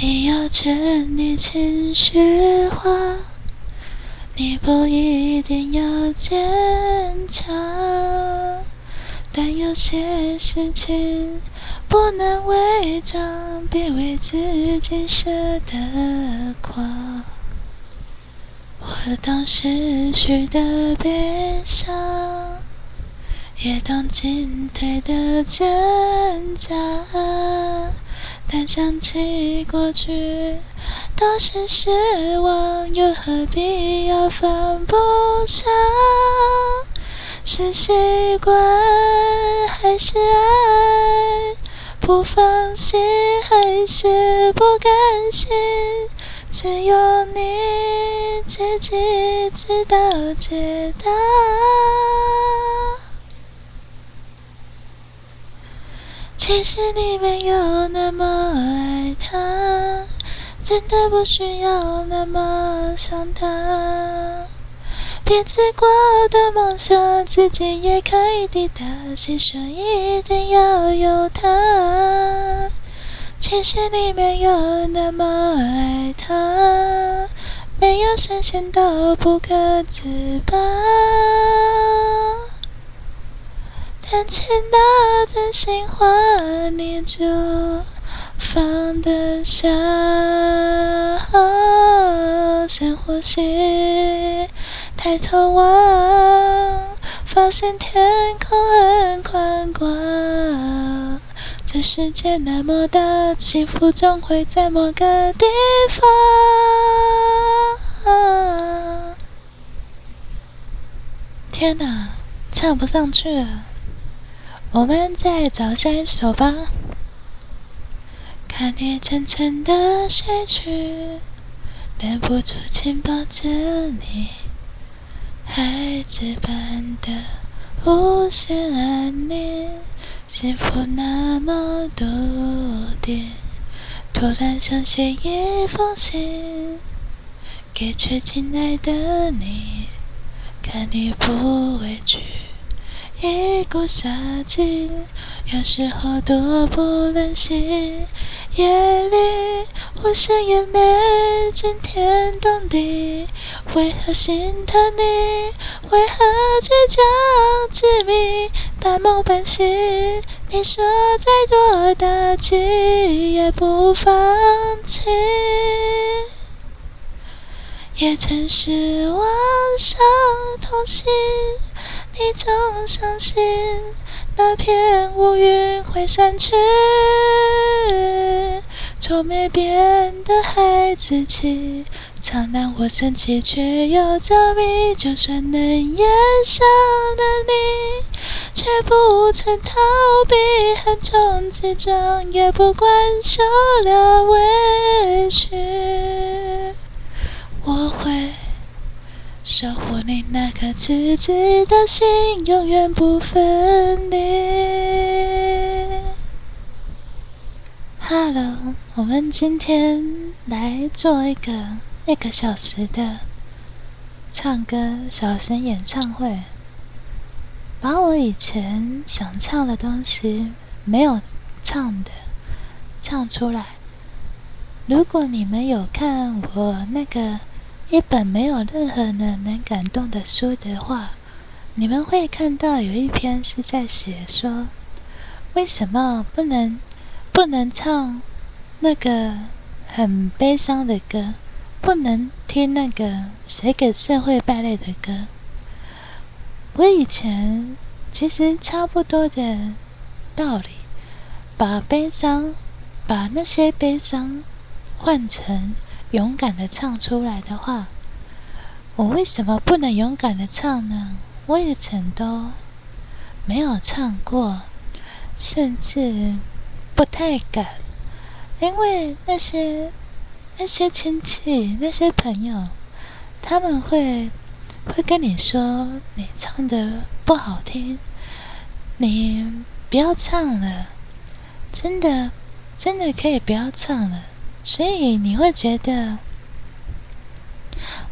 你要权力情绪化，你不一定要坚强，但有些事情不能伪装，别为自己舍得狂。我懂失去的悲伤，也懂进退的挣扎，但想起过去都是失望，又何必要放不下？是习惯还是爱？不放心还是不甘心？只有你自己知道解答。其实你没有那么爱他，真的不需要那么想他。编织过的梦想，自己也可以抵达。谁说一定要有他？其实你没有那么爱他，没有深陷到不可自拔。但见到真心话，你就放得下。深呼吸，抬头望，发现天空很宽广。这世界那么大，幸福总会在某个地方。天哪，唱不上去了，我们再找下一首吧。看你沉沉的睡去，忍不住紧抱着你，孩子般的无限安宁。幸福那么多点，突然想写一封信，给最亲爱的你，看你不委屈，一股杀气，有时候多不忍心。夜里我想眼泪惊天动地，为何心疼你？为何倔强执迷？半梦半醒，你说再多打击也不放弃。也曾失望伤痛心，你总相信那片乌云会散去。从没变的孩子气，常让我生气却又着迷。就算能演上了你，却不曾逃避，横冲直撞，也不管受了委屈。我会守护你那颗赤子的心，永远不分离。Hello，我们今天来做一个一个小时的唱歌小型演唱会，把我以前想唱的东西没有唱的唱出来。如果你们有看我那个一本没有任何人能感动的书的话，你们会看到有一篇是在写说，为什么不能。不能唱那个很悲伤的歌，不能听那个写给社会败类的歌。我以前其实差不多的道理，把悲伤，把那些悲伤换成勇敢的唱出来的话，我为什么不能勇敢的唱呢？我以前都没有唱过，甚至。不太敢，因为那些那些亲戚、那些朋友，他们会会跟你说你唱的不好听，你不要唱了，真的真的可以不要唱了。所以你会觉得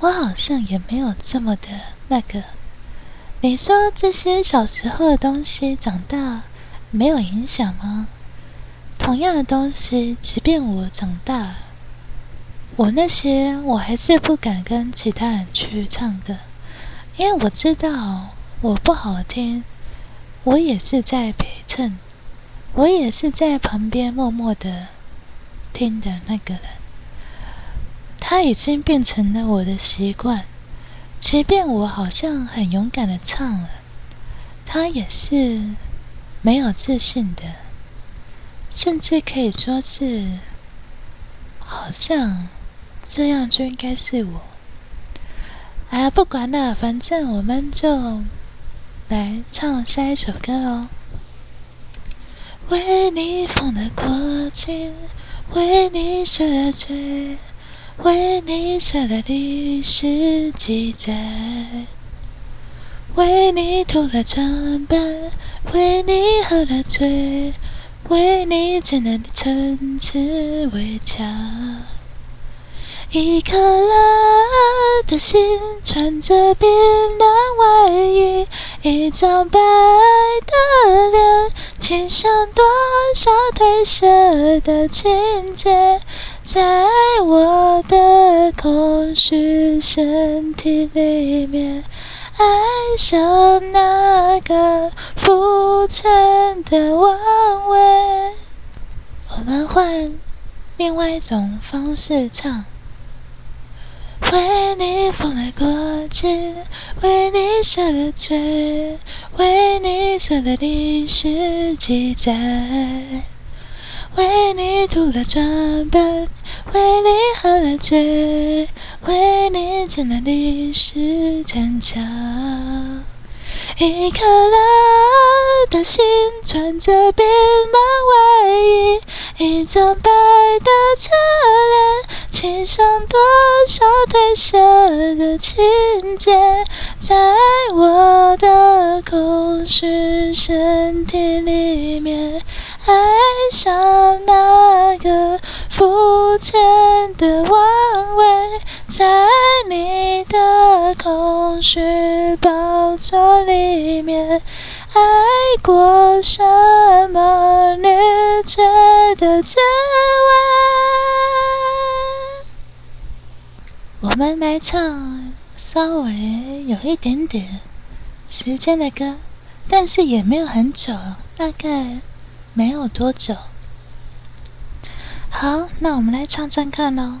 我好像也没有这么的那个。你说这些小时候的东西，长大没有影响吗？同样的东西，即便我长大，我那些我还是不敢跟其他人去唱歌，因为我知道我不好听，我也是在陪衬，我也是在旁边默默的听的那个人。他已经变成了我的习惯，即便我好像很勇敢的唱了，他也是没有自信的，甚至可以说是。好像这样就应该是我。哎呀，不管了，反正我们就来唱下一首歌哦。为你疯了过境，为你舍了罪，为你写了历史记载，为你涂了妆扮，为你喝了醉。为你建了城池围墙，一颗热的心，穿着冰冷外衣，一张白的脸，签上多少褪色的情节，在我的空虚身体里面。爱上那个浮沉的王位。我们换另外一种方式唱。为你疯了过去，为你写了罪，为你做了历史记载。为你涂了妆扮，为你喝了醉，为你建了历史城墙。一颗热的心，穿着冰冷外衣，一张白的侧脸，签上多少褪色的情节，在我的空虚身体里面。爱上那个肤浅的王位，在你的空虚宝座里面，爱过什么女爵的滋味？我们来唱稍微有一点点时间的歌，但是也没有很久，大概。没有多久，好，那我们来唱唱看喽。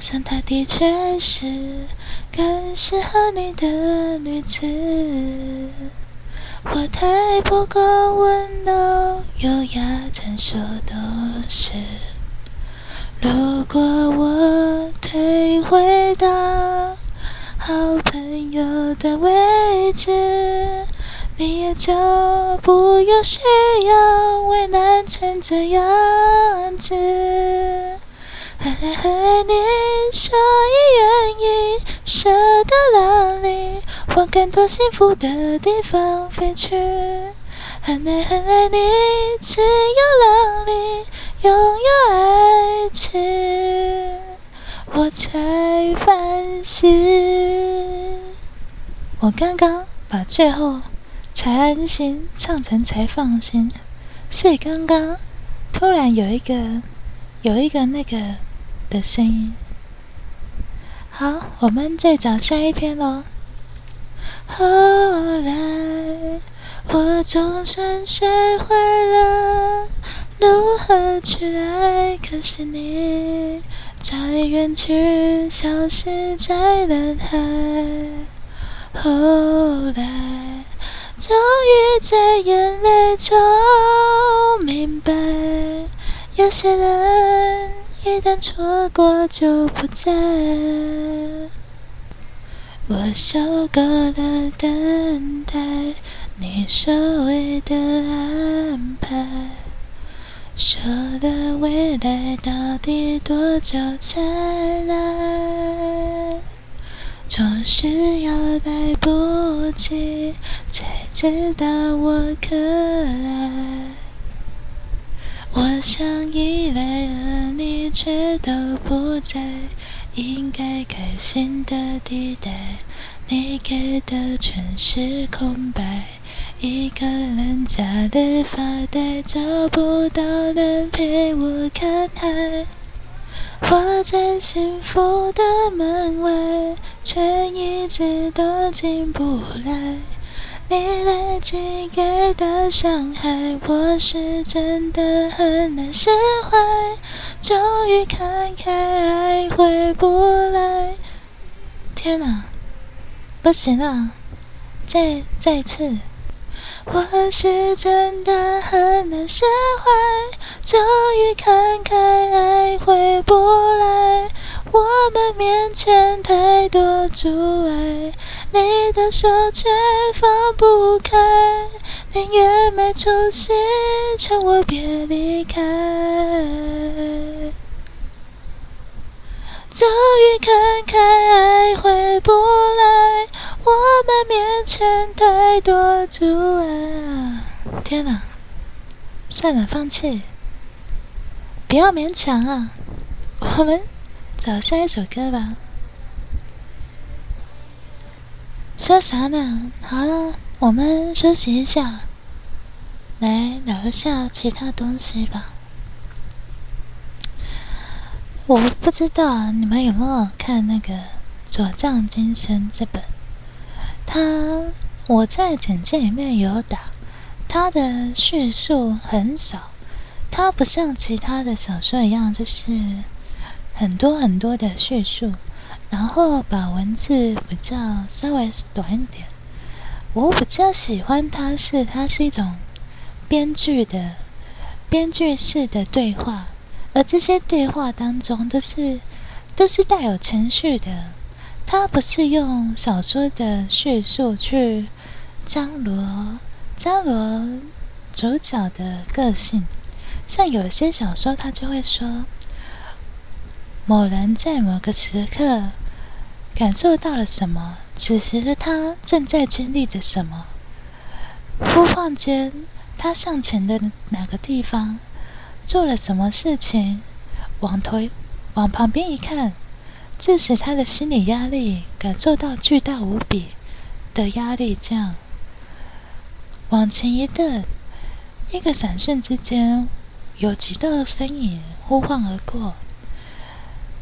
想她的确是更适合你的女子。我太不够温柔、优雅、成熟，都是。如果我退回到好朋友的位置。你也就不用需要为难成这样子，嘿嘿嘿，你所以愿意舍得让你往更多幸福的地方飞去，很爱很爱你，只有让你拥有爱情，我才放心。我刚刚把最后。才安心唱成才放心，所以刚刚突然有一个有一个那个的声音。好，我们再找下一篇喽。后来我总算学会了如何去爱，可是你早已远去，消失在人海。后来。终于在眼泪中明白，有些人一旦错过就不再。我受够了等待，你所谓的安排，说的未来到底多久才来？总是要来不及才知道我可爱。我想依赖，而你却都不在，应该开心的地带，你给的全是空白。一个人假的发呆，找不到人陪我看海。我在幸福的门外，却一直都进不来。你累积给的伤害，我是真的很难释怀。终于看开，爱回不来。天哪，不行了，再再次。我是真的很难释怀，终于看开，爱回不来。我们面前太多阻碍，你的手却放不开，宁愿没出息，求我别离开。终于看开，爱回不来。我们面前太多阻碍，天哪！算了，放弃，不要勉强啊！我们找下一首歌吧。说啥呢？好了，我们休息一下，来聊一下其他东西吧。我不知道你们有没有看那个《左藏金身》这本。他我在简介里面有打，他的叙述很少，他不像其他的小说一样，就是很多很多的叙述，然后把文字比较稍微短一点。我比较喜欢它是它是一种编剧的编剧式的对话，而这些对话当中都是都是带有情绪的。它不是用小说的叙述去张罗张罗主角的个性，像有些小说，他就会说某人在某个时刻感受到了什么，此时的他正在经历着什么。呼唤间，他向前的哪个地方做了什么事情，往头往旁边一看。致使他的心理压力感受到巨大无比的压力，降往前一顿，一个闪瞬之间，有几道身影呼唤而过，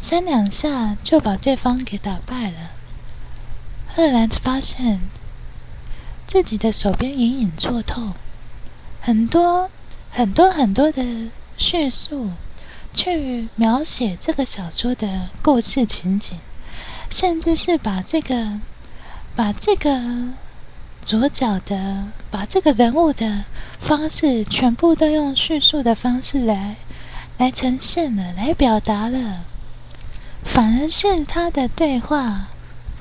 三两下就把对方给打败了。赫然发现自己的手边隐隐作痛，很多很多很多的叙述。去描写这个小说的故事情景，甚至是把这个把这个主角的把这个人物的方式，全部都用叙述的方式来来呈现了，来表达了。反而是他的对话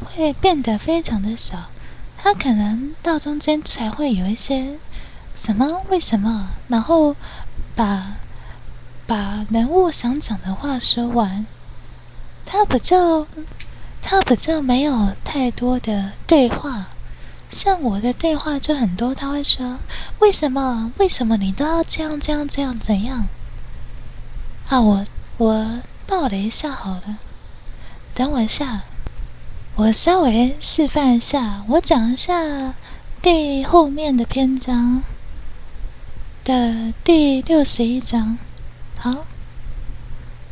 会变得非常的少，他可能到中间才会有一些什么为什么，然后把。把人物想讲的话说完，他比较，他比较没有太多的对话。像我的对话就很多，他会说：“为什么？为什么你都要这样、这样、这样？怎样？”啊，我我报了一下好了，等我一下，我稍微示范一下，我讲一下第后面的篇章的第六十一章。好，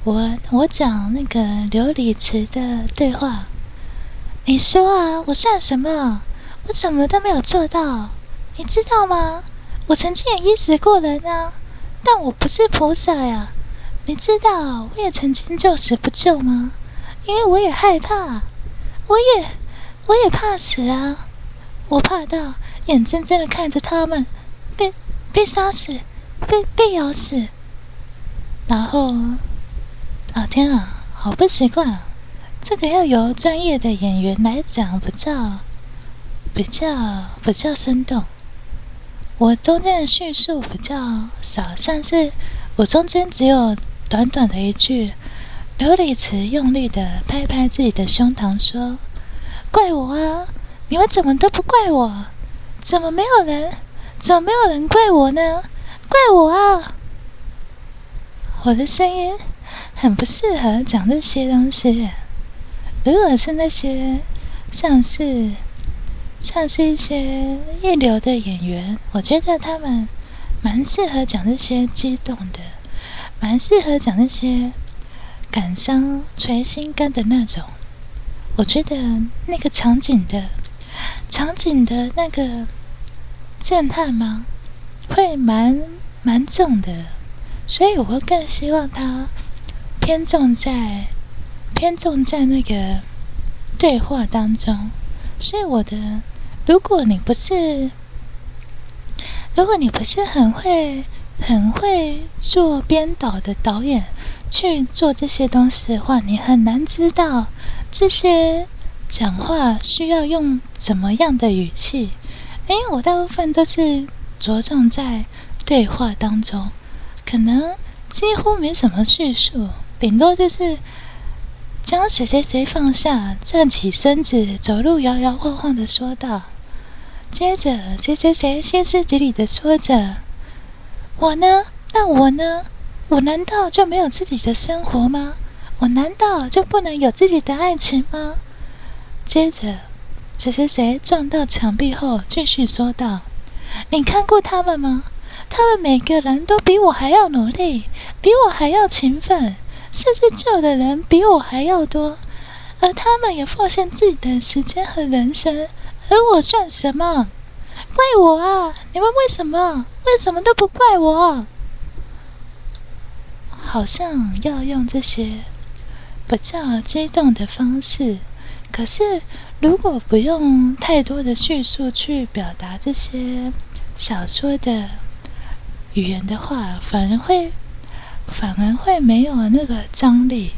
我我讲那个琉璃池的对话。你说啊，我算什么？我什么都没有做到，你知道吗？我曾经也医死过人啊，但我不是菩萨呀。你知道，我也曾经救死不救吗？因为我也害怕，我也我也怕死啊。我怕到眼睁睁的看着他们被被杀死，被被咬死。然后，啊天啊，好不习惯啊！这个要由专业的演员来讲，比较、比较、比较生动。我中间的叙述比较少，像是我中间只有短短的一句，刘礼慈用力的拍拍自己的胸膛说：“怪我啊！你们怎么都不怪我？怎么没有人？怎么没有人怪我呢？怪我啊！”我的声音很不适合讲这些东西。如果是那些像是像是一些一流的演员，我觉得他们蛮适合讲这些激动的，蛮适合讲那些感伤捶心肝的那种。我觉得那个场景的场景的那个震撼吗，会蛮蛮重的。所以，我会更希望他偏重在偏重在那个对话当中。所以，我的，如果你不是，如果你不是很会很会做编导的导演去做这些东西的话，你很难知道这些讲话需要用怎么样的语气。因为我大部分都是着重在对话当中。可能几乎没什么叙述，顶多就是将谁谁谁放下，站起身子，走路摇摇晃晃的说道。接着谁谁谁歇斯底里的说着：“我呢？那我呢？我难道就没有自己的生活吗？我难道就不能有自己的爱情吗？”接着谁谁谁撞到墙壁后，继续说道：“你看过他们吗？”他们每个人都比我还要努力，比我还要勤奋，甚至救的人比我还要多，而他们也奉献自己的时间和人生，而我算什么？怪我啊！你们为什么？为什么都不怪我？好像要用这些比较激动的方式，可是如果不用太多的叙述去表达这些小说的。语言的话，反而会，反而会没有那个张力。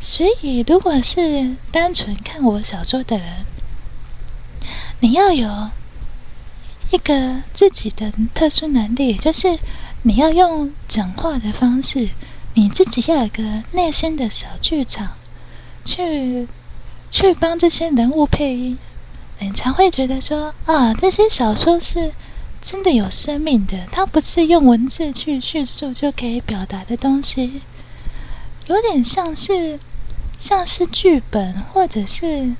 所以，如果是单纯看我小说的人，你要有一个自己的特殊能力，就是你要用讲话的方式，你自己要有个内心的小剧场，去去帮这些人物配音，你才会觉得说啊，这些小说是。真的有生命的，它不是用文字去叙述就可以表达的东西，有点像是像是剧本或者是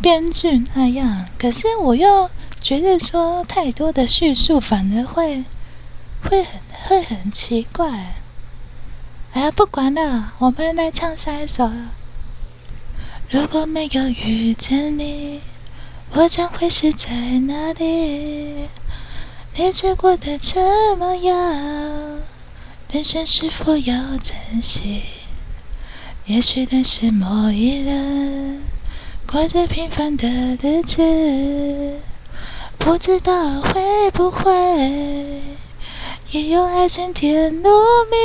编剧那样。可是我又觉得说太多的叙述反而会会很会很奇怪。哎呀，不管了，我们来唱下一首了。如果没有遇见你，我将会是在哪里？你结果的怎么样？人生是否要珍惜？也许认识某一人，过着平凡的日子，不知道会不会也有爱情甜如蜜。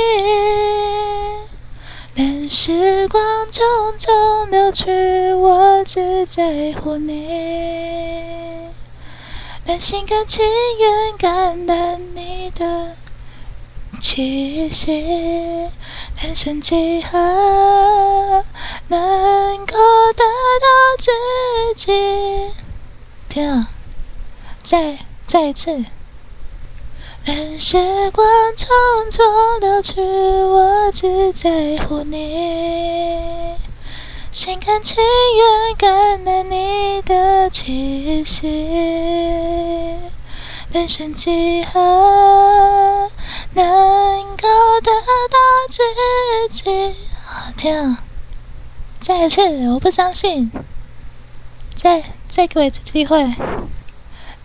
任时光匆匆流去，我只在乎你。心甘情愿感染你的气息，人生几何能够得到自己？天啊！再再一次，任时光匆匆流去，我只在乎你。心甘情愿感染你的气息，人生几何能够得到自己？天啊！再一次，我不相信。再再给我一次机会。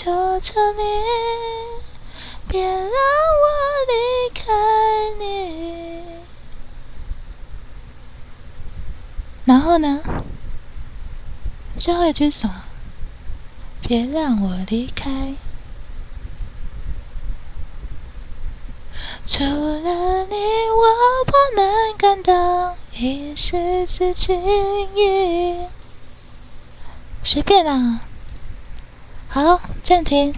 求求你，别让我离开你。然后呢？最后一句什么？别让我离开。除了你，我不能感到一丝丝情意。随便啦。好，暂停。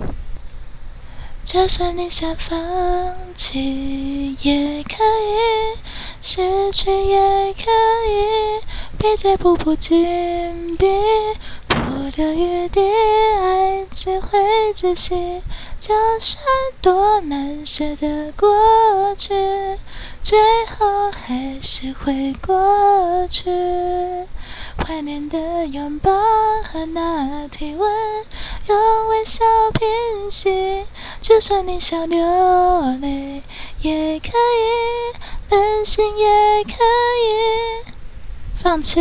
就算你想放弃，也可以；失去也可以。别再步步紧逼，不留余地，爱只会窒息。就算多难舍的过去，最后还是会过去。怀念的拥抱和那体温，用微笑平息。就算你想流泪，也可以，任性也可以，放弃。